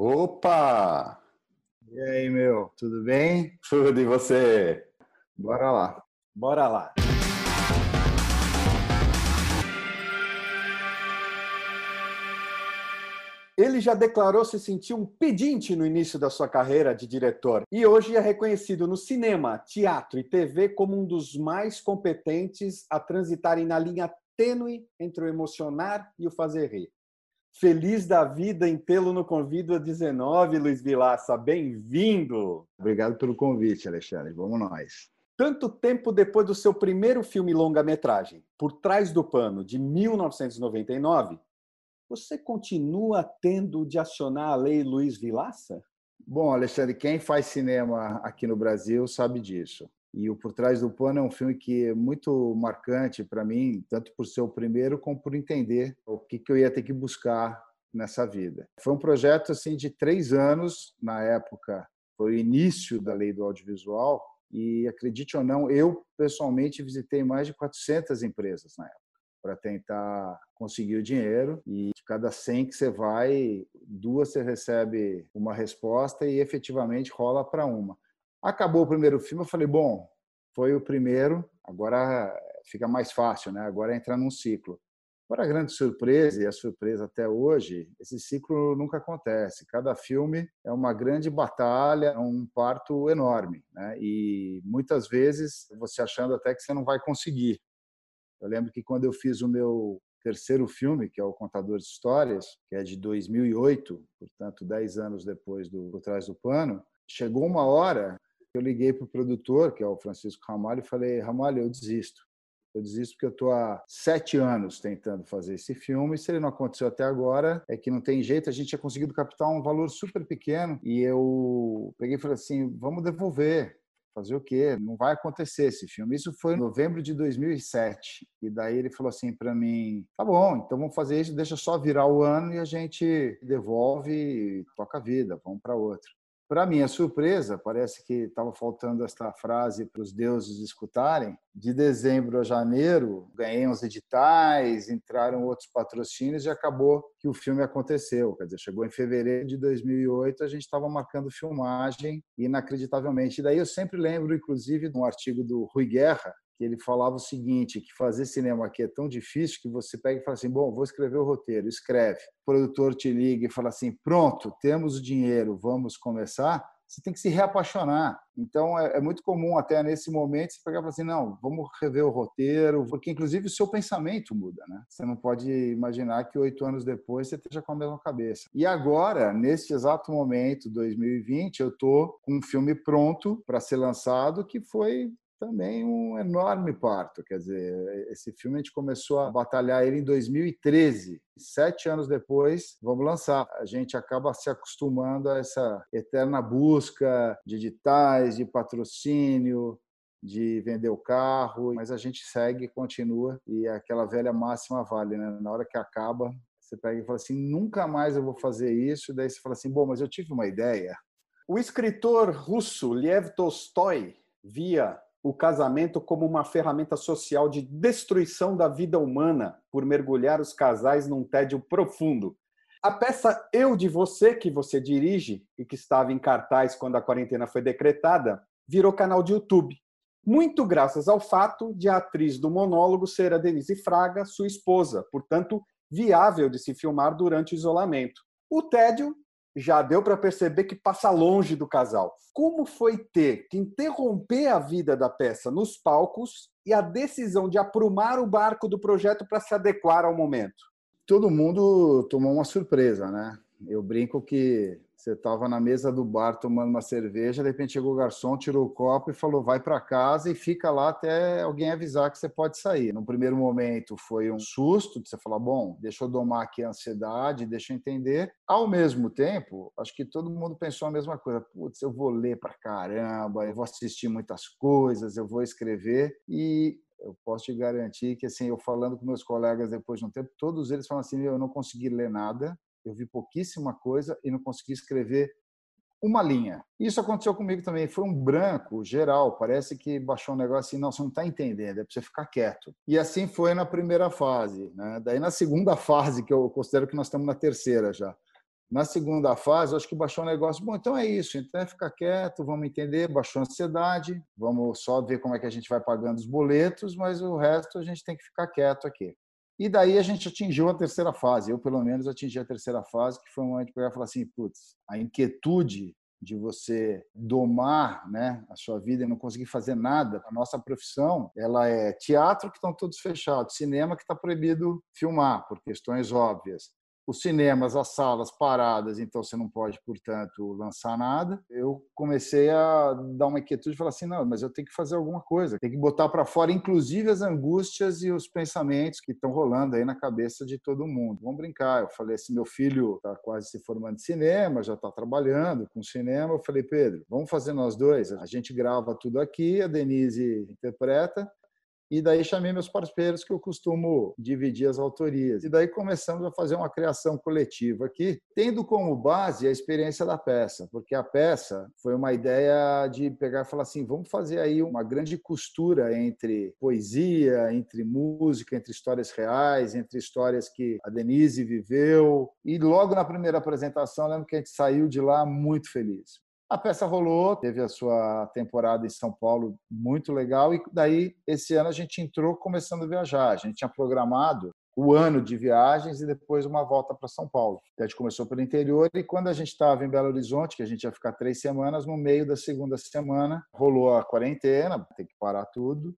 Opa! E aí, meu, tudo bem? Tudo e você? Bora lá. Bora lá. Ele já declarou se sentir um pedinte no início da sua carreira de diretor e hoje é reconhecido no cinema, teatro e TV como um dos mais competentes a transitarem na linha tênue entre o emocionar e o fazer rir. Feliz da vida em tê-lo no Convido a 19, Luiz Vilaça. Bem-vindo! Obrigado pelo convite, Alexandre. Vamos nós. Tanto tempo depois do seu primeiro filme longa-metragem, Por Trás do Pano, de 1999, você continua tendo de acionar a lei Luiz Vilaça? Bom, Alexandre, quem faz cinema aqui no Brasil sabe disso. E o Por Trás do Pano é um filme que é muito marcante para mim, tanto por ser o primeiro como por entender o que, que eu ia ter que buscar nessa vida. Foi um projeto assim de três anos na época, foi o início da lei do audiovisual e acredite ou não, eu pessoalmente visitei mais de 400 empresas na época para tentar conseguir o dinheiro e de cada 100 que você vai, duas você recebe uma resposta e efetivamente rola para uma. Acabou o primeiro filme, eu falei, bom, foi o primeiro, agora fica mais fácil, né? Agora entrar num ciclo. Agora, a grande surpresa, e a surpresa até hoje, esse ciclo nunca acontece. Cada filme é uma grande batalha, é um parto enorme. Né? E muitas vezes você achando até que você não vai conseguir. Eu lembro que quando eu fiz o meu terceiro filme, que é o Contador de Histórias, que é de 2008, portanto, dez anos depois do Por Trás do Pano, chegou uma hora eu liguei para o produtor, que é o Francisco Ramalho, e falei: Ramalho, eu desisto. Eu desisto porque eu estou há sete anos tentando fazer esse filme. E se ele não aconteceu até agora, é que não tem jeito. A gente tinha conseguido captar um valor super pequeno. E eu peguei e falei assim: vamos devolver. Fazer o quê? Não vai acontecer esse filme. Isso foi em novembro de 2007. E daí ele falou assim para mim: tá bom, então vamos fazer isso, deixa só virar o ano e a gente devolve e toca a vida, vamos para outro. Para minha surpresa, parece que estava faltando esta frase para os deuses escutarem. De dezembro a janeiro, ganhei uns editais, entraram outros patrocínios e acabou que o filme aconteceu. Quer dizer, chegou em fevereiro de 2008, a gente estava marcando filmagem inacreditavelmente. E daí eu sempre lembro, inclusive, de um artigo do Rui Guerra, que ele falava o seguinte, que fazer cinema aqui é tão difícil que você pega e fala assim, bom, vou escrever o roteiro, escreve. O produtor te liga e fala assim, pronto, temos o dinheiro, vamos começar. Você tem que se reapaixonar. Então, é, é muito comum até nesse momento você pegar e falar assim, não, vamos rever o roteiro, porque inclusive o seu pensamento muda, né? Você não pode imaginar que oito anos depois você esteja com a mesma cabeça. E agora, nesse exato momento, 2020, eu estou com um filme pronto para ser lançado que foi também um enorme parto. Quer dizer, esse filme a gente começou a batalhar ele em 2013. Sete anos depois, vamos lançar. A gente acaba se acostumando a essa eterna busca de editais, de patrocínio, de vender o carro, mas a gente segue, continua e aquela velha máxima vale, né? Na hora que acaba, você pega e fala assim, nunca mais eu vou fazer isso. Daí você fala assim, bom, mas eu tive uma ideia. O escritor russo Lev Tolstói via o casamento como uma ferramenta social de destruição da vida humana por mergulhar os casais num tédio profundo. A peça Eu de Você, que você dirige e que estava em cartaz quando a quarentena foi decretada, virou canal de YouTube. Muito graças ao fato de a atriz do monólogo ser a Denise Fraga, sua esposa, portanto, viável de se filmar durante o isolamento. O tédio já deu para perceber que passa longe do casal. Como foi ter que interromper a vida da peça nos palcos e a decisão de aprumar o barco do projeto para se adequar ao momento? Todo mundo tomou uma surpresa, né? Eu brinco que você estava na mesa do bar tomando uma cerveja, de repente chegou o garçom, tirou o copo e falou: vai para casa e fica lá até alguém avisar que você pode sair. No primeiro momento foi um susto você falar: bom, deixa eu domar aqui a ansiedade, deixa eu entender. Ao mesmo tempo, acho que todo mundo pensou a mesma coisa: putz, eu vou ler para caramba, eu vou assistir muitas coisas, eu vou escrever. E eu posso te garantir que, assim, eu falando com meus colegas depois de um tempo, todos eles falam assim: eu não consegui ler nada, eu vi pouquíssima coisa e não consegui escrever uma linha. Isso aconteceu comigo também. Foi um branco geral. Parece que baixou um negócio assim, não, não está entendendo, é para você ficar quieto. E assim foi na primeira fase. Né? Daí, na segunda fase, que eu considero que nós estamos na terceira já. Na segunda fase, acho que baixou o negócio. Bom, então é isso. Então é ficar quieto, vamos entender. Baixou a ansiedade, vamos só ver como é que a gente vai pagando os boletos, mas o resto a gente tem que ficar quieto aqui. E daí a gente atingiu a terceira fase. Eu, pelo menos, atingi a terceira fase, que foi um momento ia falar assim: putz, a inquietude de você domar né, a sua vida e não conseguir fazer nada. A nossa profissão ela é teatro que estão todos fechados, cinema que está proibido filmar por questões óbvias, os cinemas, as salas paradas, então você não pode, portanto, lançar nada. Eu comecei a dar uma inquietude e falar assim: não, mas eu tenho que fazer alguma coisa, tenho que botar para fora, inclusive, as angústias e os pensamentos que estão rolando aí na cabeça de todo mundo. Vamos brincar. Eu falei assim: meu filho está quase se formando em cinema, já está trabalhando com cinema. Eu falei, Pedro, vamos fazer nós dois? A gente grava tudo aqui, a Denise interpreta e daí chamei meus parceiros que eu costumo dividir as autorias. E daí começamos a fazer uma criação coletiva aqui, tendo como base a experiência da peça, porque a peça foi uma ideia de pegar e falar assim, vamos fazer aí uma grande costura entre poesia, entre música, entre histórias reais, entre histórias que a Denise viveu. E logo na primeira apresentação, lembro que a gente saiu de lá muito feliz. A peça rolou, teve a sua temporada em São Paulo muito legal e daí esse ano a gente entrou começando a viajar. A gente tinha programado o ano de viagens e depois uma volta para São Paulo. A gente começou pelo interior e quando a gente estava em Belo Horizonte, que a gente ia ficar três semanas, no meio da segunda semana rolou a quarentena, tem que parar tudo.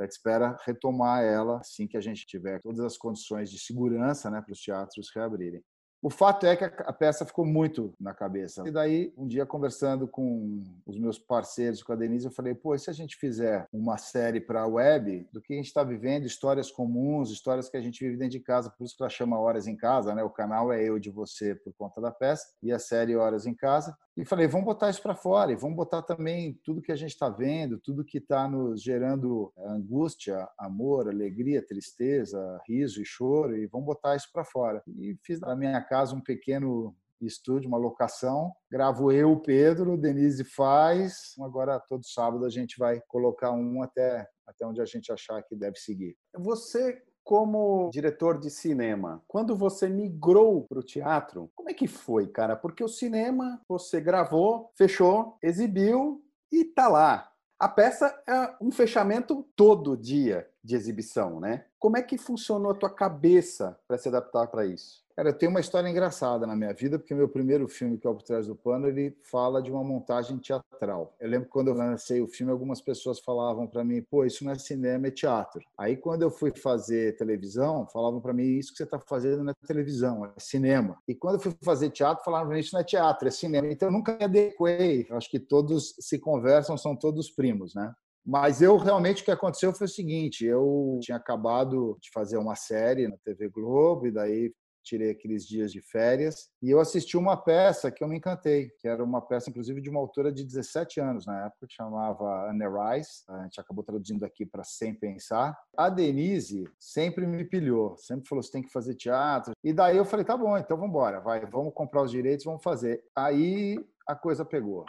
A gente espera retomar ela assim que a gente tiver todas as condições de segurança né, para os teatros reabrirem. O fato é que a peça ficou muito na cabeça. E daí, um dia, conversando com os meus parceiros, com a Denise, eu falei: pô, e se a gente fizer uma série para a web do que a gente está vivendo, histórias comuns, histórias que a gente vive dentro de casa, por isso que ela chama Horas em Casa, né? O canal é Eu de Você por conta da peça, e a série Horas em Casa. E falei: vamos botar isso para fora, e vamos botar também tudo que a gente está vendo, tudo que está nos gerando angústia, amor, alegria, tristeza, riso e choro, e vamos botar isso para fora. E fiz na minha casa casa um pequeno estúdio, uma locação. Gravo eu, o Pedro, Denise faz. Agora, todo sábado, a gente vai colocar um até, até onde a gente achar que deve seguir. Você, como diretor de cinema, quando você migrou para o teatro, como é que foi, cara? Porque o cinema, você gravou, fechou, exibiu e tá lá. A peça é um fechamento todo dia de exibição, né? Como é que funcionou a tua cabeça para se adaptar para isso? Cara, tenho uma história engraçada na minha vida, porque meu primeiro filme, que é o Por Trás do Pano, ele fala de uma montagem teatral. Eu lembro que quando eu lancei o filme, algumas pessoas falavam para mim, pô, isso não é cinema, é teatro. Aí, quando eu fui fazer televisão, falavam para mim, isso que você está fazendo não é televisão, é cinema. E quando eu fui fazer teatro, falavam para mim, isso não é teatro, é cinema. Então, eu nunca me adequei. Eu acho que todos se conversam, são todos primos, né? Mas eu realmente o que aconteceu foi o seguinte: eu tinha acabado de fazer uma série na TV Globo, e daí tirei aqueles dias de férias e eu assisti uma peça que eu me encantei, que era uma peça, inclusive, de uma autora de 17 anos na época, que chamava Anne Rice. A gente acabou traduzindo aqui para Sem Pensar. A Denise sempre me pilhou, sempre falou: você tem que fazer teatro. E daí eu falei: tá bom, então vamos embora, vai, vamos comprar os direitos, vamos fazer. Aí a coisa pegou.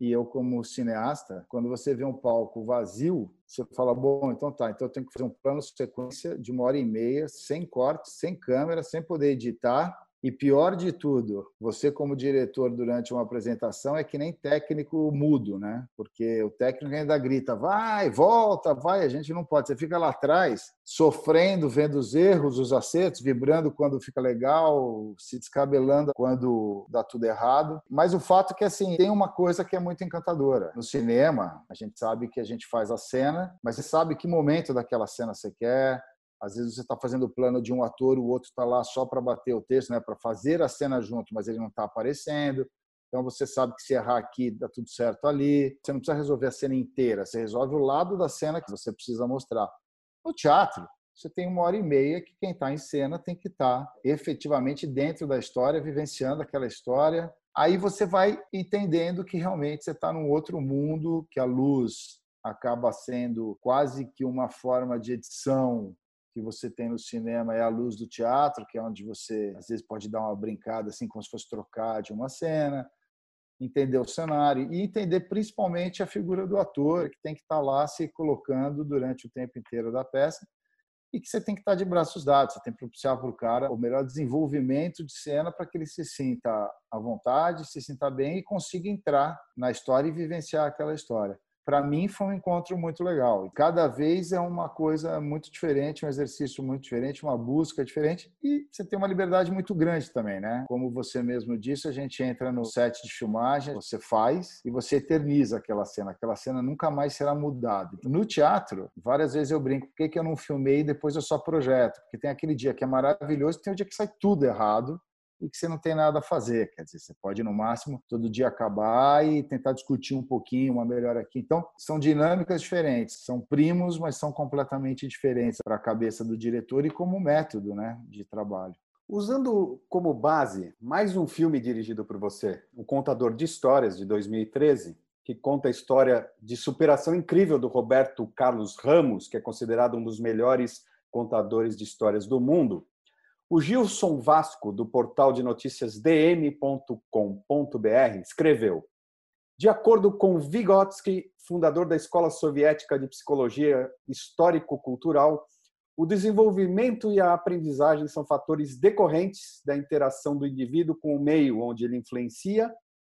E eu, como cineasta, quando você vê um palco vazio, você fala, bom, então tá, então eu tenho que fazer um plano sequência de uma hora e meia, sem corte, sem câmera, sem poder editar, e pior de tudo, você como diretor durante uma apresentação é que nem técnico mudo, né? Porque o técnico ainda grita, vai, volta, vai, a gente não pode. Você fica lá atrás, sofrendo, vendo os erros, os acertos, vibrando quando fica legal, se descabelando quando dá tudo errado. Mas o fato é que assim, tem uma coisa que é muito encantadora. No cinema, a gente sabe que a gente faz a cena, mas você sabe que momento daquela cena você quer, às vezes você está fazendo o plano de um ator, o outro está lá só para bater o texto, né, para fazer a cena junto, mas ele não está aparecendo. Então você sabe que se errar aqui, dá tudo certo ali. Você não precisa resolver a cena inteira, você resolve o lado da cena que você precisa mostrar. No teatro, você tem uma hora e meia que quem está em cena tem que estar tá efetivamente dentro da história, vivenciando aquela história. Aí você vai entendendo que realmente você está num outro mundo, que a luz acaba sendo quase que uma forma de edição que você tem no cinema é a luz do teatro, que é onde você às vezes pode dar uma brincada assim como se fosse trocar de uma cena, entender o cenário e entender principalmente a figura do ator que tem que estar lá se colocando durante o tempo inteiro da peça. e que você tem que estar de braços dados, você tem que propiciar para o cara o melhor desenvolvimento de cena para que ele se sinta à vontade, se sinta bem e consiga entrar na história e vivenciar aquela história para mim foi um encontro muito legal. Cada vez é uma coisa muito diferente, um exercício muito diferente, uma busca diferente e você tem uma liberdade muito grande também, né? Como você mesmo disse, a gente entra no set de filmagem, você faz e você eterniza aquela cena. Aquela cena nunca mais será mudada. No teatro, várias vezes eu brinco, por que, que eu não filmei e depois eu só projeto? Porque tem aquele dia que é maravilhoso, tem o dia que sai tudo errado e que você não tem nada a fazer. Quer dizer, você pode, no máximo, todo dia acabar e tentar discutir um pouquinho, uma melhor aqui. Então, são dinâmicas diferentes, são primos, mas são completamente diferentes para a cabeça do diretor e como método né, de trabalho. Usando como base mais um filme dirigido por você, O Contador de Histórias, de 2013, que conta a história de superação incrível do Roberto Carlos Ramos, que é considerado um dos melhores contadores de histórias do mundo, o Gilson Vasco, do portal de notícias dm.com.br, escreveu: De acordo com Vygotsky, fundador da Escola Soviética de Psicologia Histórico-Cultural, o desenvolvimento e a aprendizagem são fatores decorrentes da interação do indivíduo com o meio onde ele influencia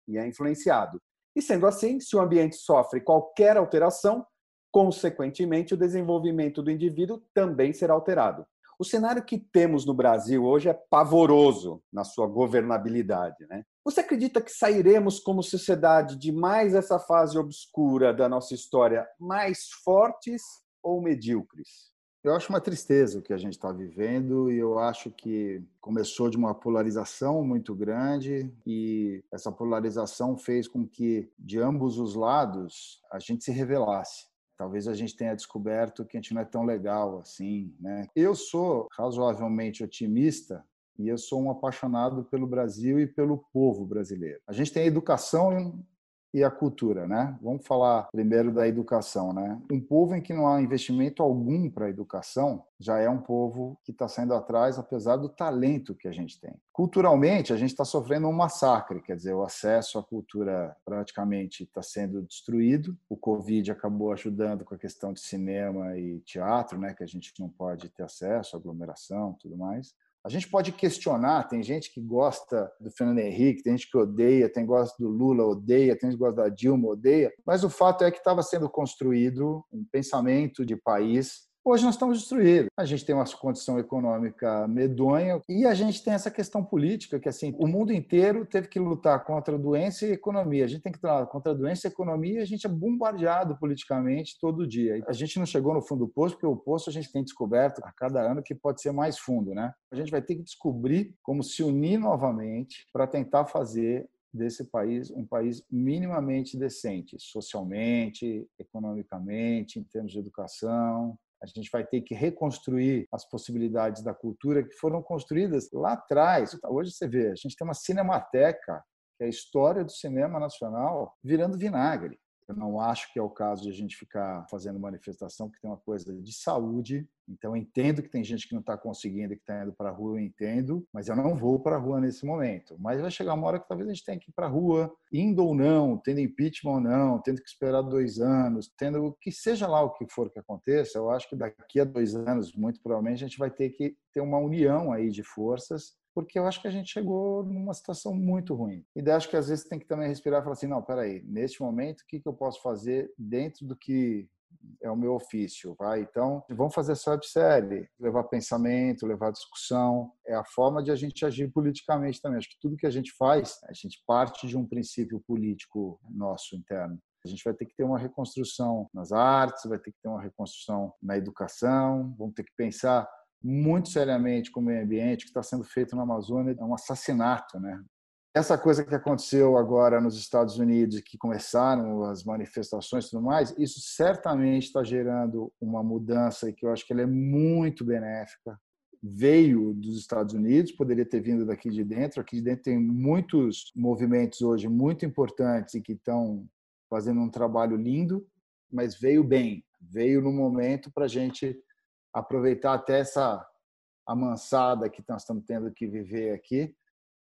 e é influenciado. E sendo assim, se o ambiente sofre qualquer alteração, consequentemente o desenvolvimento do indivíduo também será alterado. O cenário que temos no Brasil hoje é pavoroso na sua governabilidade. Né? Você acredita que sairemos como sociedade de mais essa fase obscura da nossa história mais fortes ou medíocres? Eu acho uma tristeza o que a gente está vivendo e eu acho que começou de uma polarização muito grande e essa polarização fez com que de ambos os lados a gente se revelasse talvez a gente tenha descoberto que a gente não é tão legal assim, né? Eu sou razoavelmente otimista e eu sou um apaixonado pelo Brasil e pelo povo brasileiro. A gente tem a educação e a cultura, né? Vamos falar primeiro da educação, né? Um povo em que não há investimento algum para a educação já é um povo que está saindo atrás, apesar do talento que a gente tem. Culturalmente, a gente está sofrendo um massacre, quer dizer, o acesso à cultura praticamente está sendo destruído. O Covid acabou ajudando com a questão de cinema e teatro, né? Que a gente não pode ter acesso, aglomeração, tudo mais. A gente pode questionar, tem gente que gosta do Fernando Henrique, tem gente que odeia, tem que gosta do Lula, odeia, tem gente que gosta da Dilma, odeia, mas o fato é que estava sendo construído um pensamento de país Hoje nós estamos destruídos. A gente tem uma condição econômica medonha e a gente tem essa questão política que assim, o mundo inteiro teve que lutar contra a doença e a economia. A gente tem que lutar contra a doença e a economia e a gente é bombardeado politicamente todo dia. A gente não chegou no fundo do poço porque o poço a gente tem descoberto a cada ano que pode ser mais fundo, né? A gente vai ter que descobrir como se unir novamente para tentar fazer desse país um país minimamente decente, socialmente, economicamente, em termos de educação, a gente vai ter que reconstruir as possibilidades da cultura que foram construídas lá atrás. Hoje você vê, a gente tem uma cinemateca, que é a história do cinema nacional, virando vinagre. Eu não acho que é o caso de a gente ficar fazendo manifestação, porque tem uma coisa de saúde. Então, entendo que tem gente que não está conseguindo, que está indo para a rua, eu entendo, mas eu não vou para a rua nesse momento. Mas vai chegar uma hora que talvez a gente tenha que ir para a rua, indo ou não, tendo impeachment ou não, tendo que esperar dois anos, tendo que seja lá o que for que aconteça, eu acho que daqui a dois anos, muito provavelmente, a gente vai ter que ter uma união aí de forças porque eu acho que a gente chegou numa situação muito ruim. E daí acho que às vezes tem que também respirar e falar assim, não, peraí, neste momento, o que, que eu posso fazer dentro do que é o meu ofício, vai? Então, vamos fazer essa websérie, levar pensamento, levar discussão, é a forma de a gente agir politicamente também. Acho que tudo que a gente faz, a gente parte de um princípio político nosso interno. A gente vai ter que ter uma reconstrução nas artes, vai ter que ter uma reconstrução na educação, vamos ter que pensar muito seriamente com o meio ambiente, que está sendo feito na Amazônia, é um assassinato, né? Essa coisa que aconteceu agora nos Estados Unidos, que começaram as manifestações e tudo mais, isso certamente está gerando uma mudança que eu acho que ela é muito benéfica. Veio dos Estados Unidos, poderia ter vindo daqui de dentro. Aqui de dentro tem muitos movimentos hoje muito importantes e que estão fazendo um trabalho lindo, mas veio bem, veio no momento para a gente aproveitar até essa amansada que nós estamos tendo que viver aqui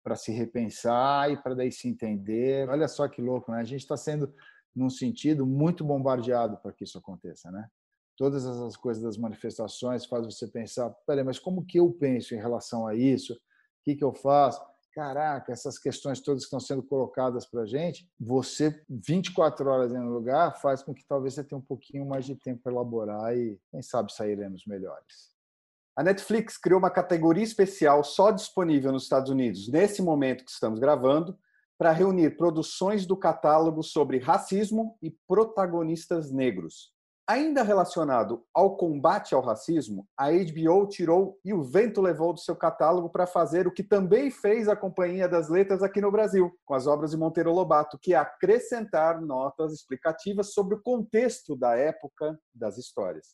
para se repensar e para daí se entender. Olha só que louco, né? A gente está sendo, num sentido, muito bombardeado para que isso aconteça, né? todas essas coisas das manifestações faz você pensar, peraí, mas como que eu penso em relação a isso? O que, que eu faço? Caraca, essas questões todas que estão sendo colocadas para a gente, você 24 horas no lugar faz com que talvez você tenha um pouquinho mais de tempo para elaborar e, quem sabe, sairemos melhores. A Netflix criou uma categoria especial só disponível nos Estados Unidos, nesse momento que estamos gravando, para reunir produções do catálogo sobre racismo e protagonistas negros. Ainda relacionado ao combate ao racismo, a HBO tirou E o Vento Levou do seu catálogo para fazer o que também fez a Companhia das Letras aqui no Brasil, com as obras de Monteiro Lobato, que é acrescentar notas explicativas sobre o contexto da época das histórias.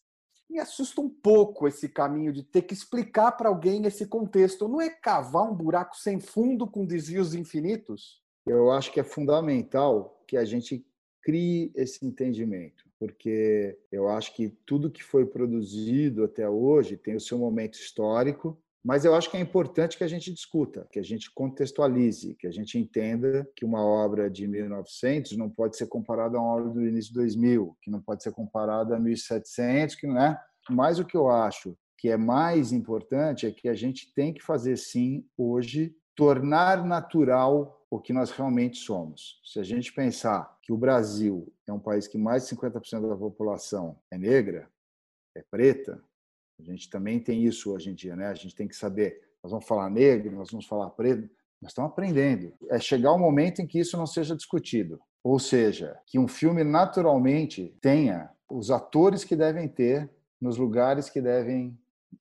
Me assusta um pouco esse caminho de ter que explicar para alguém esse contexto. Não é cavar um buraco sem fundo com desvios infinitos? Eu acho que é fundamental que a gente crie esse entendimento porque eu acho que tudo que foi produzido até hoje tem o seu momento histórico, mas eu acho que é importante que a gente discuta, que a gente contextualize, que a gente entenda que uma obra de 1900 não pode ser comparada a uma obra do início de 2000, que não pode ser comparada a 1700, que não é. Mas o que eu acho que é mais importante é que a gente tem que fazer sim hoje tornar natural o que nós realmente somos. Se a gente pensar que o Brasil é um país que mais de 50% da população é negra, é preta, a gente também tem isso hoje em dia, né? A gente tem que saber, nós vamos falar negro, nós vamos falar preto, nós estamos aprendendo. É chegar o um momento em que isso não seja discutido. Ou seja, que um filme naturalmente tenha os atores que devem ter nos lugares que devem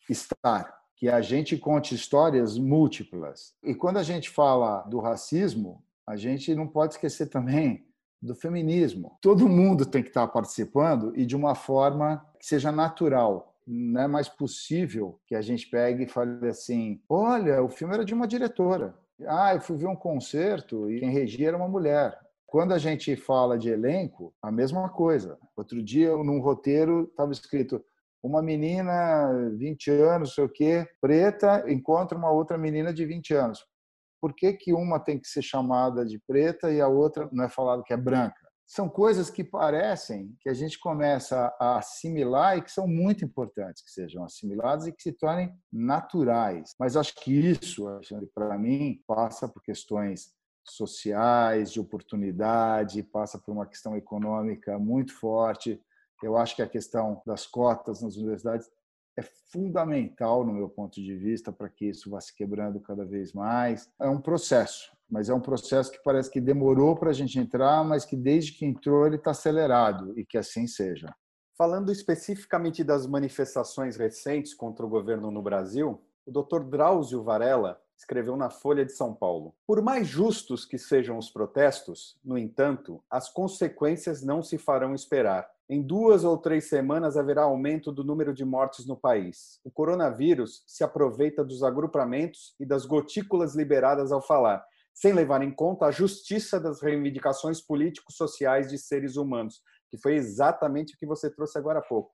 estar que a gente conte histórias múltiplas. E quando a gente fala do racismo, a gente não pode esquecer também do feminismo. Todo mundo tem que estar participando e de uma forma que seja natural. Não é mais possível que a gente pegue e fale assim: olha, o filme era de uma diretora. Ah, eu fui ver um concerto e quem regia era uma mulher. Quando a gente fala de elenco, a mesma coisa. Outro dia, num roteiro, estava escrito uma menina 20 anos, sei o quê, preta, encontra uma outra menina de 20 anos. Por que, que uma tem que ser chamada de preta e a outra não é falado que é branca? São coisas que parecem que a gente começa a assimilar e que são muito importantes que sejam assimiladas e que se tornem naturais. Mas acho que isso, para mim, passa por questões sociais, de oportunidade, passa por uma questão econômica muito forte, eu acho que a questão das cotas nas universidades é fundamental, no meu ponto de vista, para que isso vá se quebrando cada vez mais. É um processo, mas é um processo que parece que demorou para a gente entrar, mas que desde que entrou ele está acelerado e que assim seja. Falando especificamente das manifestações recentes contra o governo no Brasil, o Dr. Drauzio Varela escreveu na Folha de São Paulo: Por mais justos que sejam os protestos, no entanto, as consequências não se farão esperar. Em duas ou três semanas haverá aumento do número de mortes no país. O coronavírus se aproveita dos agrupamentos e das gotículas liberadas ao falar, sem levar em conta a justiça das reivindicações políticos-sociais de seres humanos, que foi exatamente o que você trouxe agora há pouco.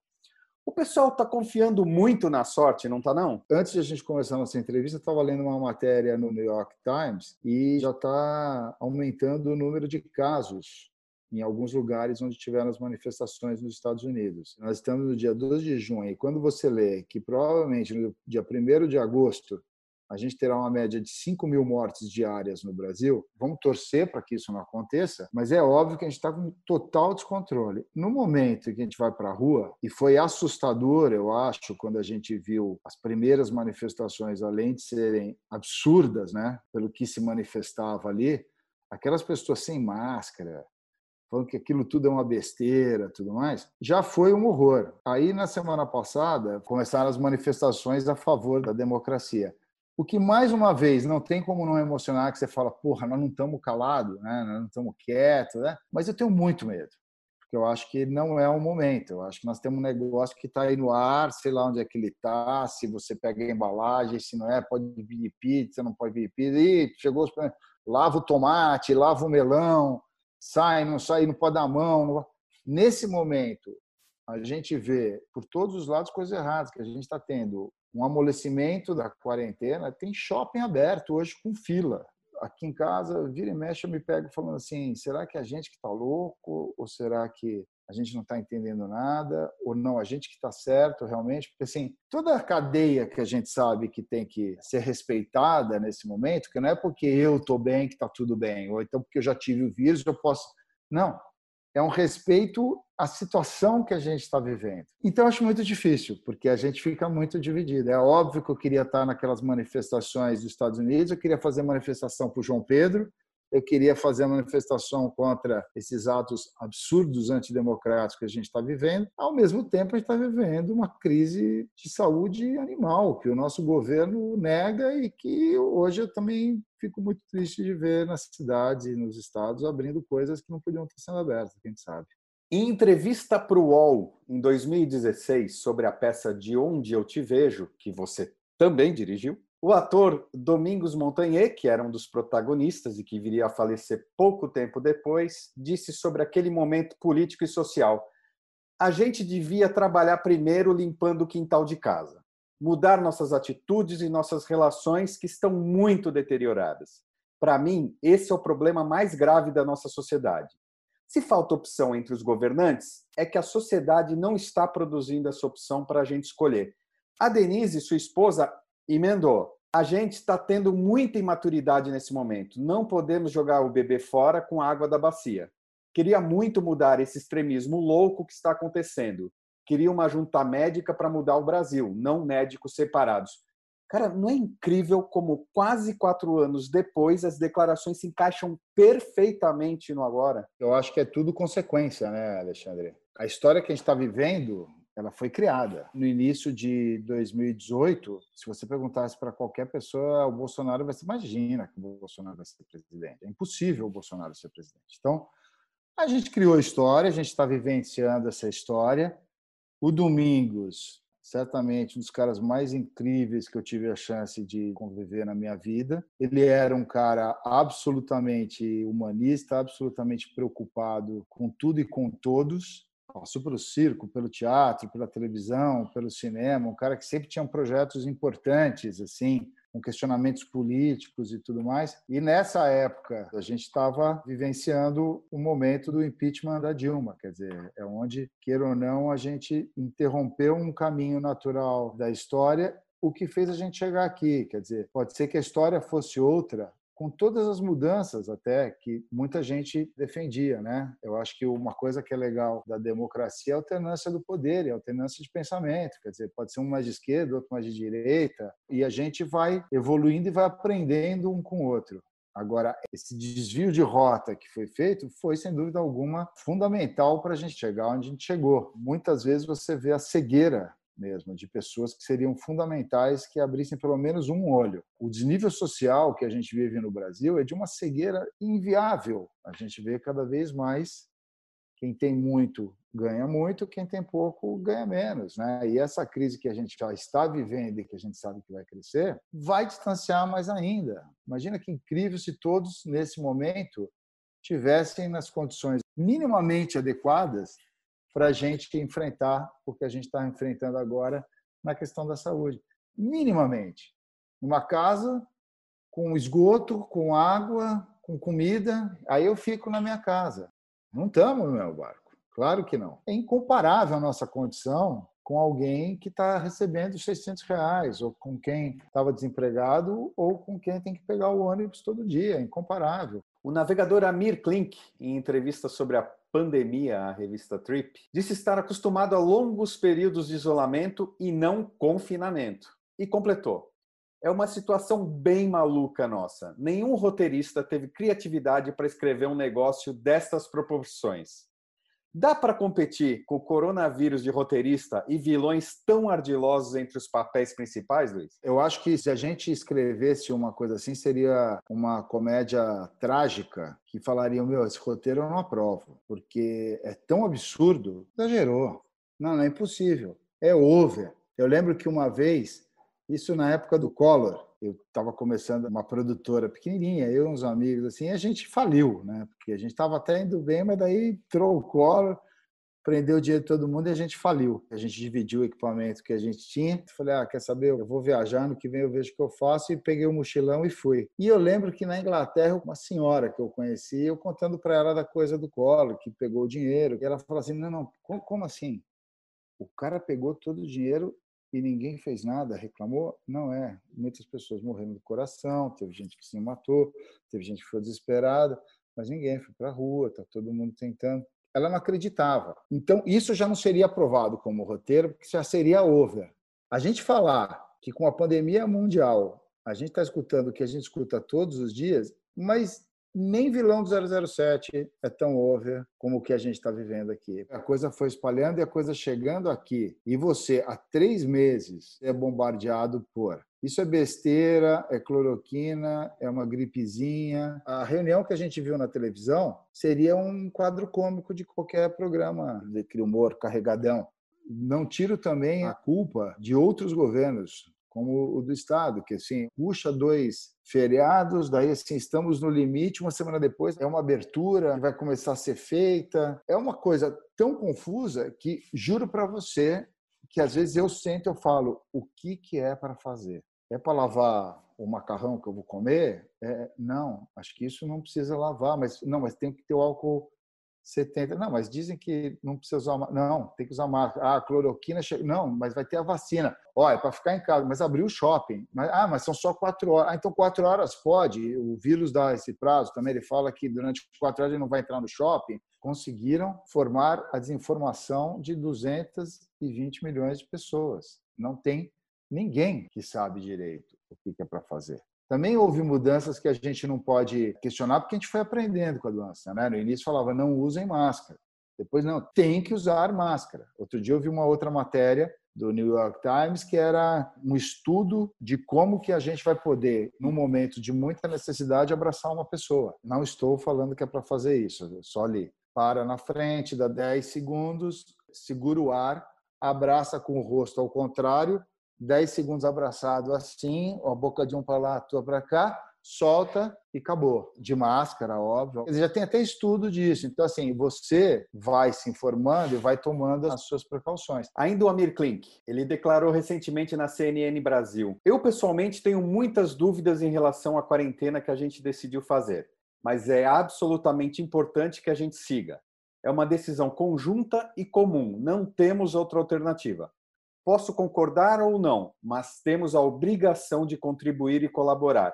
O pessoal está confiando muito na sorte, não está não? Antes de a gente começar nossa entrevista, eu estava lendo uma matéria no New York Times e já está aumentando o número de casos em alguns lugares onde tiveram as manifestações nos Estados Unidos. Nós estamos no dia 12 de junho e quando você lê que provavelmente no dia 1 de agosto a gente terá uma média de 5 mil mortes diárias no Brasil. Vamos torcer para que isso não aconteça, mas é óbvio que a gente está com total descontrole. No momento em que a gente vai para a rua, e foi assustador, eu acho, quando a gente viu as primeiras manifestações, além de serem absurdas, né, pelo que se manifestava ali, aquelas pessoas sem máscara, falando que aquilo tudo é uma besteira, tudo mais, já foi um horror. Aí na semana passada começaram as manifestações a favor da democracia. O que, mais uma vez, não tem como não emocionar, que você fala, porra, nós não estamos calados, né? nós não estamos quietos, né? mas eu tenho muito medo, porque eu acho que não é o momento. Eu acho que nós temos um negócio que está aí no ar, sei lá onde é que ele está, se você pega a embalagem, se não é, pode vir pizza, não pode vir pizza, e chegou os... lava o tomate, lava o melão, sai, não sai, não pode dar mão. Não... Nesse momento, a gente vê por todos os lados coisas erradas que a gente está tendo um amolecimento da quarentena, tem shopping aberto hoje com fila. Aqui em casa, vira e mexe, eu me pego falando assim: será que a gente que está louco? Ou será que a gente não está entendendo nada, ou não, a gente que está certo realmente, porque assim, toda a cadeia que a gente sabe que tem que ser respeitada nesse momento, que não é porque eu estou bem que está tudo bem, ou então porque eu já tive o vírus, eu posso. Não, é um respeito à situação que a gente está vivendo. Então, acho muito difícil, porque a gente fica muito dividido. É óbvio que eu queria estar naquelas manifestações dos Estados Unidos, eu queria fazer manifestação para o João Pedro, eu queria fazer a manifestação contra esses atos absurdos antidemocráticos que a gente está vivendo. Ao mesmo tempo, a gente está vivendo uma crise de saúde animal, que o nosso governo nega e que hoje eu também fico muito triste de ver nas cidades e nos estados abrindo coisas que não podiam estar sendo abertas, quem sabe. Em entrevista para o UOL, em 2016, sobre a peça De Onde Eu Te Vejo, que você também dirigiu, o ator Domingos Montagnier, que era um dos protagonistas e que viria a falecer pouco tempo depois, disse sobre aquele momento político e social: A gente devia trabalhar primeiro limpando o quintal de casa, mudar nossas atitudes e nossas relações que estão muito deterioradas. Para mim, esse é o problema mais grave da nossa sociedade. Se falta opção entre os governantes, é que a sociedade não está produzindo essa opção para a gente escolher. A Denise, sua esposa, emendou. A gente está tendo muita imaturidade nesse momento. Não podemos jogar o bebê fora com a água da bacia. Queria muito mudar esse extremismo louco que está acontecendo. Queria uma junta médica para mudar o Brasil, não médicos separados. Cara, não é incrível como quase quatro anos depois as declarações se encaixam perfeitamente no agora? Eu acho que é tudo consequência, né, Alexandre? A história que a gente está vivendo ela foi criada. No início de 2018, se você perguntasse para qualquer pessoa, o Bolsonaro vai ser, imagina que o Bolsonaro vai ser presidente. É impossível o Bolsonaro ser presidente. Então, a gente criou a história, a gente está vivenciando essa história. O Domingos, certamente um dos caras mais incríveis que eu tive a chance de conviver na minha vida. Ele era um cara absolutamente humanista, absolutamente preocupado com tudo e com todos passou pelo circo, pelo teatro, pela televisão, pelo cinema, um cara que sempre tinha projetos importantes, assim, com questionamentos políticos e tudo mais. E nessa época, a gente estava vivenciando o momento do impeachment da Dilma, quer dizer, é onde, queira ou não, a gente interrompeu um caminho natural da história o que fez a gente chegar aqui. Quer dizer, pode ser que a história fosse outra, com todas as mudanças até que muita gente defendia, né? Eu acho que uma coisa que é legal da democracia é a alternância do poder, e a alternância de pensamento, quer dizer, pode ser um mais de esquerda, outro mais de direita, e a gente vai evoluindo e vai aprendendo um com o outro. Agora, esse desvio de rota que foi feito foi, sem dúvida alguma, fundamental para a gente chegar onde a gente chegou. Muitas vezes você vê a cegueira mesmo, de pessoas que seriam fundamentais que abrissem pelo menos um olho. O desnível social que a gente vive no Brasil é de uma cegueira inviável. A gente vê cada vez mais quem tem muito ganha muito, quem tem pouco ganha menos, né? E essa crise que a gente já está vivendo e que a gente sabe que vai crescer, vai distanciar mais ainda. Imagina que incrível se todos nesse momento tivessem nas condições minimamente adequadas para a gente enfrentar o que a gente está enfrentando agora na questão da saúde. Minimamente. Uma casa com esgoto, com água, com comida, aí eu fico na minha casa. Não estamos no meu barco. Claro que não. É incomparável a nossa condição com alguém que está recebendo 600 reais, ou com quem estava desempregado, ou com quem tem que pegar o ônibus todo dia. É incomparável. O navegador Amir Klink, em entrevista sobre a pandemia à revista Trip, disse estar acostumado a longos períodos de isolamento e não confinamento. E completou: é uma situação bem maluca nossa. Nenhum roteirista teve criatividade para escrever um negócio destas proporções. Dá para competir com o coronavírus de roteirista e vilões tão ardilosos entre os papéis principais, Luiz? Eu acho que se a gente escrevesse uma coisa assim, seria uma comédia trágica que falaria: meu, esse roteiro eu não aprovo, porque é tão absurdo. Exagerou. Não, não é impossível. É over. Eu lembro que uma vez, isso na época do Collor, eu estava começando uma produtora pequenininha, eu e uns amigos assim, a gente faliu, né? Porque a gente estava até indo bem, mas daí entrou o colo, prendeu o dinheiro de todo mundo e a gente faliu. A gente dividiu o equipamento que a gente tinha. Falei, ah, quer saber? Eu vou viajar, no que vem eu vejo o que eu faço. E peguei o mochilão e fui. E eu lembro que na Inglaterra, uma senhora que eu conheci, eu contando para ela da coisa do colo, que pegou o dinheiro. E ela falou assim, não, não, como assim? O cara pegou todo o dinheiro e ninguém fez nada, reclamou? Não é. Muitas pessoas morreram do coração, teve gente que se matou, teve gente que foi desesperada, mas ninguém foi para a rua, está todo mundo tentando ela não acreditava. Então, isso já não seria aprovado como roteiro, porque já seria over. A gente falar que com a pandemia mundial a gente está escutando o que a gente escuta todos os dias, mas nem vilão do 007 é tão over como o que a gente está vivendo aqui. A coisa foi espalhando e a coisa chegando aqui. E você, há três meses, é bombardeado por. Isso é besteira, é cloroquina, é uma gripezinha. A reunião que a gente viu na televisão seria um quadro cômico de qualquer programa de humor carregadão. Não tiro também a culpa de outros governos como o do Estado, que assim, puxa dois feriados, daí assim, estamos no limite, uma semana depois é uma abertura vai começar a ser feita. É uma coisa tão confusa que juro para você que às vezes eu sento, eu falo, o que que é para fazer? É para lavar o macarrão que eu vou comer? É, não, acho que isso não precisa lavar, mas não, mas tem que ter o álcool 70. Não, mas dizem que não precisa usar. Não, tem que usar. Ah, cloroquina. Não, mas vai ter a vacina. Olha, é para ficar em casa, mas abriu o shopping. Mas, ah, mas são só quatro horas. Ah, então quatro horas pode. O vírus dá esse prazo também. Ele fala que durante quatro horas ele não vai entrar no shopping. Conseguiram formar a desinformação de 220 milhões de pessoas. Não tem ninguém que sabe direito o que é fazer. Também houve mudanças que a gente não pode questionar, porque a gente foi aprendendo com a doença. Né? No início falava, não usem máscara. Depois, não, tem que usar máscara. Outro dia eu vi uma outra matéria do New York Times que era um estudo de como que a gente vai poder, num momento de muita necessidade, abraçar uma pessoa. Não estou falando que é para fazer isso, só li. Para na frente, dá 10 segundos, segura o ar, abraça com o rosto ao contrário 10 segundos abraçado assim, a boca de um para lá, a tua para cá, solta e acabou. De máscara, óbvio. Já tem até estudo disso. Então, assim, você vai se informando e vai tomando as suas precauções. Ainda o Amir Klink, ele declarou recentemente na CNN Brasil: Eu, pessoalmente, tenho muitas dúvidas em relação à quarentena que a gente decidiu fazer, mas é absolutamente importante que a gente siga. É uma decisão conjunta e comum, não temos outra alternativa. Posso concordar ou não, mas temos a obrigação de contribuir e colaborar.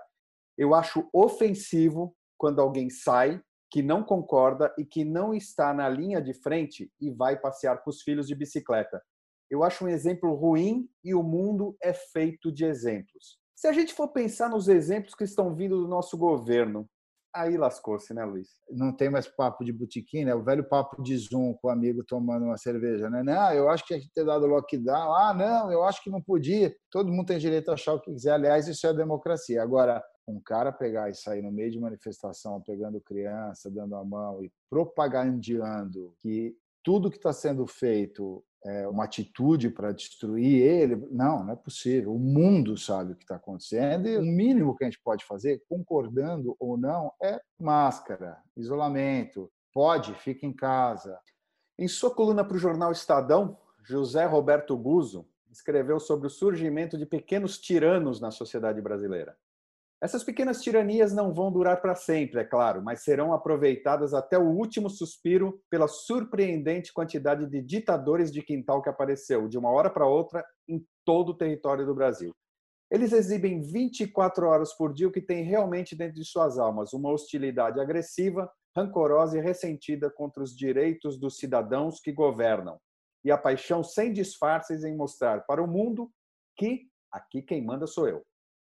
Eu acho ofensivo quando alguém sai que não concorda e que não está na linha de frente e vai passear com os filhos de bicicleta. Eu acho um exemplo ruim e o mundo é feito de exemplos. Se a gente for pensar nos exemplos que estão vindo do nosso governo, Aí lascou-se, né, Luiz? Não tem mais papo de botequim, né? O velho papo de Zoom com o amigo tomando uma cerveja, né? Não, eu acho que tinha que ter dado lockdown. Ah, não, eu acho que não podia. Todo mundo tem direito a achar o que quiser. Aliás, isso é democracia. Agora, um cara pegar e sair no meio de manifestação, pegando criança, dando a mão e propagandeando que tudo que está sendo feito uma atitude para destruir ele. Não, não é possível. O mundo sabe o que está acontecendo e o mínimo que a gente pode fazer, concordando ou não, é máscara, isolamento. Pode, fica em casa. Em sua coluna para o jornal Estadão, José Roberto Guzzo escreveu sobre o surgimento de pequenos tiranos na sociedade brasileira. Essas pequenas tiranias não vão durar para sempre, é claro, mas serão aproveitadas até o último suspiro pela surpreendente quantidade de ditadores de quintal que apareceu de uma hora para outra em todo o território do Brasil. Eles exibem 24 horas por dia o que tem realmente dentro de suas almas, uma hostilidade agressiva, rancorosa e ressentida contra os direitos dos cidadãos que governam, e a paixão sem disfarces em mostrar para o mundo que aqui quem manda sou eu.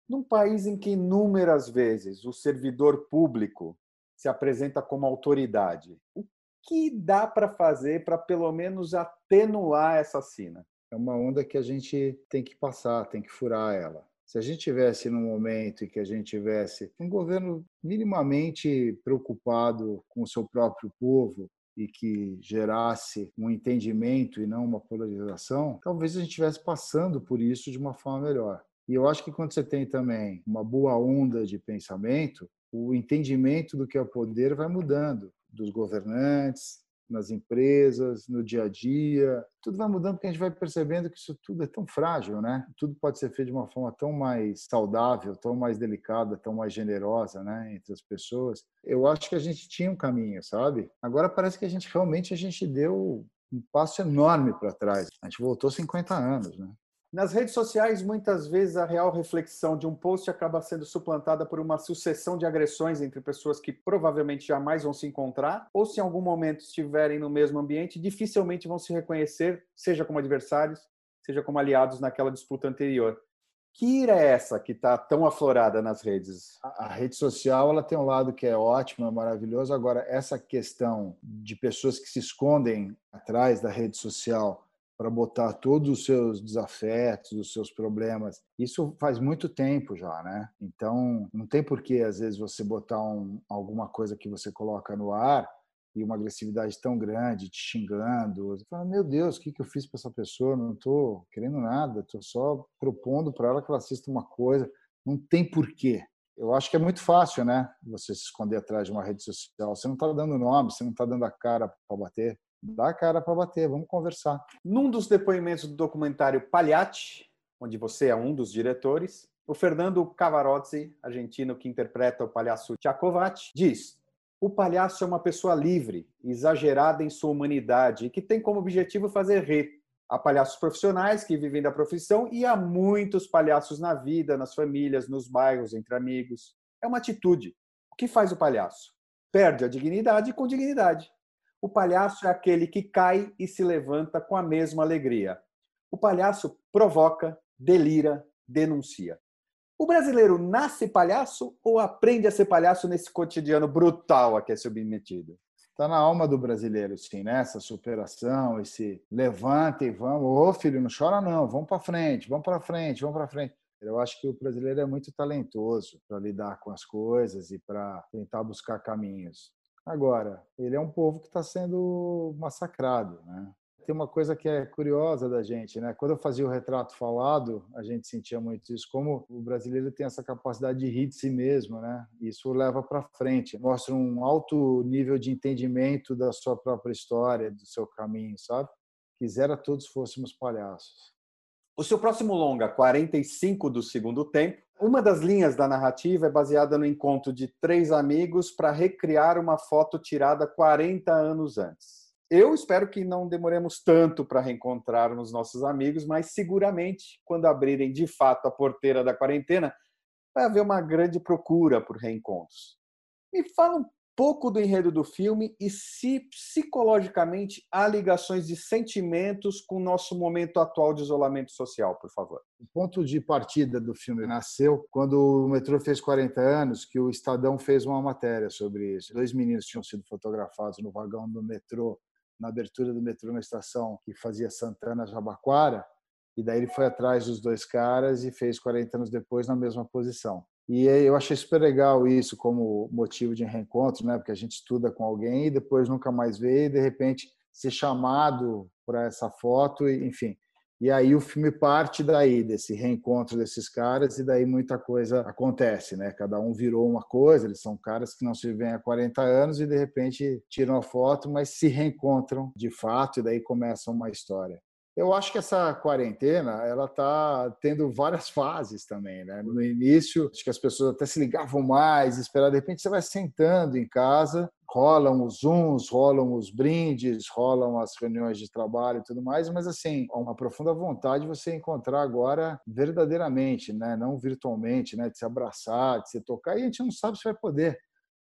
Num país em que inúmeras vezes o servidor público se apresenta como autoridade, o que dá para fazer para pelo menos atenuar essa cena? É uma onda que a gente tem que passar, tem que furar ela. Se a gente tivesse num momento em que a gente tivesse um governo minimamente preocupado com o seu próprio povo e que gerasse um entendimento e não uma polarização, talvez a gente estivesse passando por isso de uma forma melhor. E eu acho que quando você tem também uma boa onda de pensamento, o entendimento do que é o poder vai mudando, dos governantes, nas empresas, no dia a dia. Tudo vai mudando porque a gente vai percebendo que isso tudo é tão frágil, né? Tudo pode ser feito de uma forma tão mais saudável, tão mais delicada, tão mais generosa, né, entre as pessoas. Eu acho que a gente tinha um caminho, sabe? Agora parece que a gente realmente a gente deu um passo enorme para trás. A gente voltou 50 anos, né? Nas redes sociais, muitas vezes a real reflexão de um post acaba sendo suplantada por uma sucessão de agressões entre pessoas que provavelmente jamais vão se encontrar, ou se em algum momento estiverem no mesmo ambiente, dificilmente vão se reconhecer, seja como adversários, seja como aliados naquela disputa anterior. Que ira é essa que está tão aflorada nas redes? A rede social ela tem um lado que é ótimo, é maravilhoso. Agora, essa questão de pessoas que se escondem atrás da rede social para botar todos os seus desafetos, os seus problemas. Isso faz muito tempo já, né? Então, não tem por que, às vezes, você botar um, alguma coisa que você coloca no ar e uma agressividade tão grande, te xingando. Você fala, meu Deus, o que, que eu fiz para essa pessoa? Não estou querendo nada, estou só propondo para ela que ela assista uma coisa. Não tem porquê. Eu acho que é muito fácil, né? Você se esconder atrás de uma rede social. Você não está dando nome, você não está dando a cara para bater dá a cara para bater, vamos conversar. Num dos depoimentos do documentário Pagliatti, onde você é um dos diretores, o Fernando Cavarozzi, argentino que interpreta o palhaço Tchakovati, diz: o palhaço é uma pessoa livre, exagerada em sua humanidade que tem como objetivo fazer rir. Há palhaços profissionais que vivem da profissão e há muitos palhaços na vida, nas famílias, nos bairros, entre amigos. É uma atitude. O que faz o palhaço? Perde a dignidade com dignidade. O palhaço é aquele que cai e se levanta com a mesma alegria. O palhaço provoca, delira, denuncia. O brasileiro nasce palhaço ou aprende a ser palhaço nesse cotidiano brutal a que é submetido? Está na alma do brasileiro, sim, né? Essa superação, esse levanta e vamos. Ô, filho, não chora não, vamos para frente, vamos para frente, vamos para frente. Eu acho que o brasileiro é muito talentoso para lidar com as coisas e para tentar buscar caminhos. Agora, ele é um povo que está sendo massacrado, né? Tem uma coisa que é curiosa da gente, né? Quando eu fazia o retrato falado, a gente sentia muito isso, como o brasileiro tem essa capacidade de rir de si mesmo, né? Isso leva para frente, mostra um alto nível de entendimento da sua própria história, do seu caminho, sabe? Quisera todos fôssemos palhaços. O seu próximo longa, 45 do segundo tempo, uma das linhas da narrativa é baseada no encontro de três amigos para recriar uma foto tirada 40 anos antes. Eu espero que não demoremos tanto para reencontrarmos nossos amigos, mas seguramente, quando abrirem de fato a porteira da quarentena, vai haver uma grande procura por reencontros. Me fala um pouco do enredo do filme e se psicologicamente há ligações de sentimentos com o nosso momento atual de isolamento social, por favor. O ponto de partida do filme nasceu quando o metrô fez 40 anos, que o Estadão fez uma matéria sobre isso. Dois meninos tinham sido fotografados no vagão do metrô, na abertura do metrô na estação que fazia Santana Jabaquara, e daí ele foi atrás dos dois caras e fez 40 anos depois na mesma posição. E eu achei super legal isso como motivo de reencontro, né? Porque a gente estuda com alguém e depois nunca mais vê e de repente ser chamado para essa foto, enfim. E aí o filme parte daí desse reencontro desses caras e daí muita coisa acontece, né? Cada um virou uma coisa, eles são caras que não se veem há 40 anos e de repente tiram a foto, mas se reencontram de fato e daí começa uma história. Eu acho que essa quarentena ela está tendo várias fases também, né? No início, acho que as pessoas até se ligavam mais, esperar de repente você vai sentando em casa, rolam os zooms, rolam os brindes, rolam as reuniões de trabalho e tudo mais, mas assim, uma profunda vontade de você encontrar agora verdadeiramente, né? Não virtualmente, né? De se abraçar, de se tocar, e a gente não sabe se vai poder.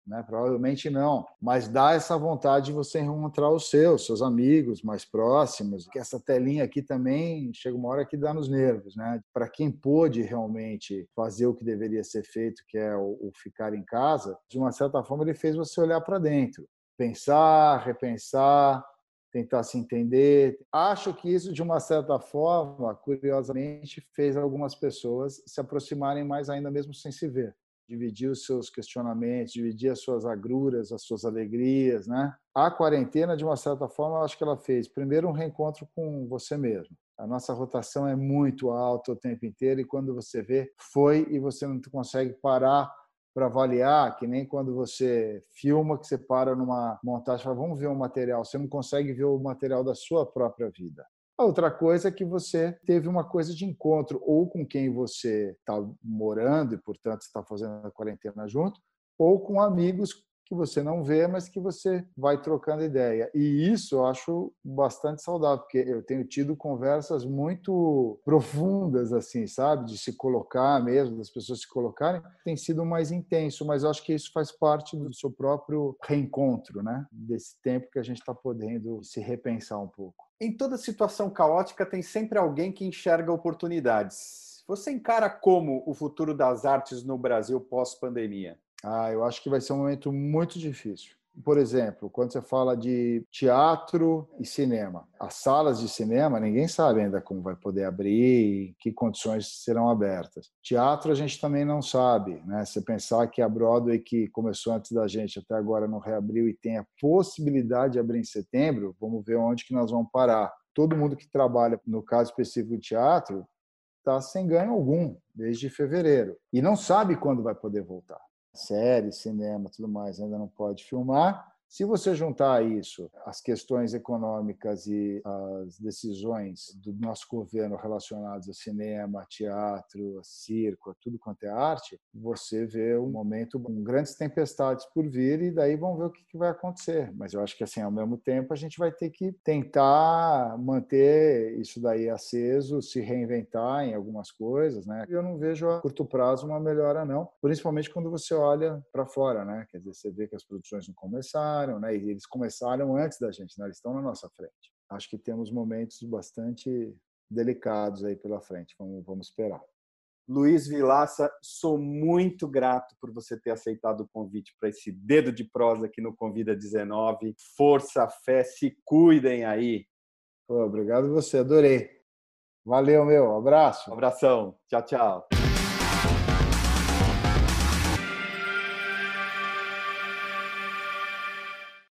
Né? Provavelmente não, mas dá essa vontade de você encontrar os seus, seus amigos mais próximos. Que essa telinha aqui também chega uma hora que dá nos nervos, né? Para quem pôde realmente fazer o que deveria ser feito, que é o, o ficar em casa, de uma certa forma ele fez você olhar para dentro, pensar, repensar, tentar se entender. Acho que isso, de uma certa forma, curiosamente, fez algumas pessoas se aproximarem mais ainda, mesmo sem se ver dividir os seus questionamentos, dividir as suas agruras, as suas alegrias, né? A quarentena, de uma certa forma, eu acho que ela fez primeiro um reencontro com você mesmo. A nossa rotação é muito alta o tempo inteiro e quando você vê, foi e você não consegue parar para avaliar, que nem quando você filma, que você para numa montagem e fala, vamos ver o material. Você não consegue ver o material da sua própria vida. A outra coisa é que você teve uma coisa de encontro ou com quem você está morando e, portanto, está fazendo a quarentena junto, ou com amigos que você não vê, mas que você vai trocando ideia. E isso eu acho bastante saudável, porque eu tenho tido conversas muito profundas, assim, sabe? De se colocar mesmo, das pessoas se colocarem, tem sido mais intenso, mas eu acho que isso faz parte do seu próprio reencontro, né? Desse tempo que a gente está podendo se repensar um pouco. Em toda situação caótica, tem sempre alguém que enxerga oportunidades. Você encara como o futuro das artes no Brasil pós-pandemia? Ah, eu acho que vai ser um momento muito difícil. Por exemplo, quando você fala de teatro e cinema, as salas de cinema, ninguém sabe ainda como vai poder abrir, em que condições serão abertas. Teatro a gente também não sabe, né? Você pensar que a Broadway, que começou antes da gente, até agora não reabriu e tem a possibilidade de abrir em setembro, vamos ver onde que nós vamos parar. Todo mundo que trabalha, no caso específico do teatro, está sem ganho algum desde fevereiro e não sabe quando vai poder voltar série, cinema, tudo mais, ainda não pode filmar. Se você juntar isso, as questões econômicas e as decisões do nosso governo relacionadas a cinema, teatro, a circo, a tudo quanto é arte, você vê um momento com grandes tempestades por vir e daí vamos ver o que vai acontecer. Mas eu acho que assim, ao mesmo tempo, a gente vai ter que tentar manter isso daí aceso, se reinventar em algumas coisas, né? Eu não vejo a curto prazo uma melhora não, principalmente quando você olha para fora, né? Quer dizer, você vê que as produções não começaram né? E eles começaram antes da gente, né? Eles estão na nossa frente. Acho que temos momentos bastante delicados aí pela frente. Vamos, vamos esperar. Luiz Vilaça, sou muito grato por você ter aceitado o convite para esse dedo de prosa aqui no Convida 19. Força, fé, se cuidem aí. Pô, obrigado você, adorei. Valeu, meu. Abraço. Abração. Tchau, tchau.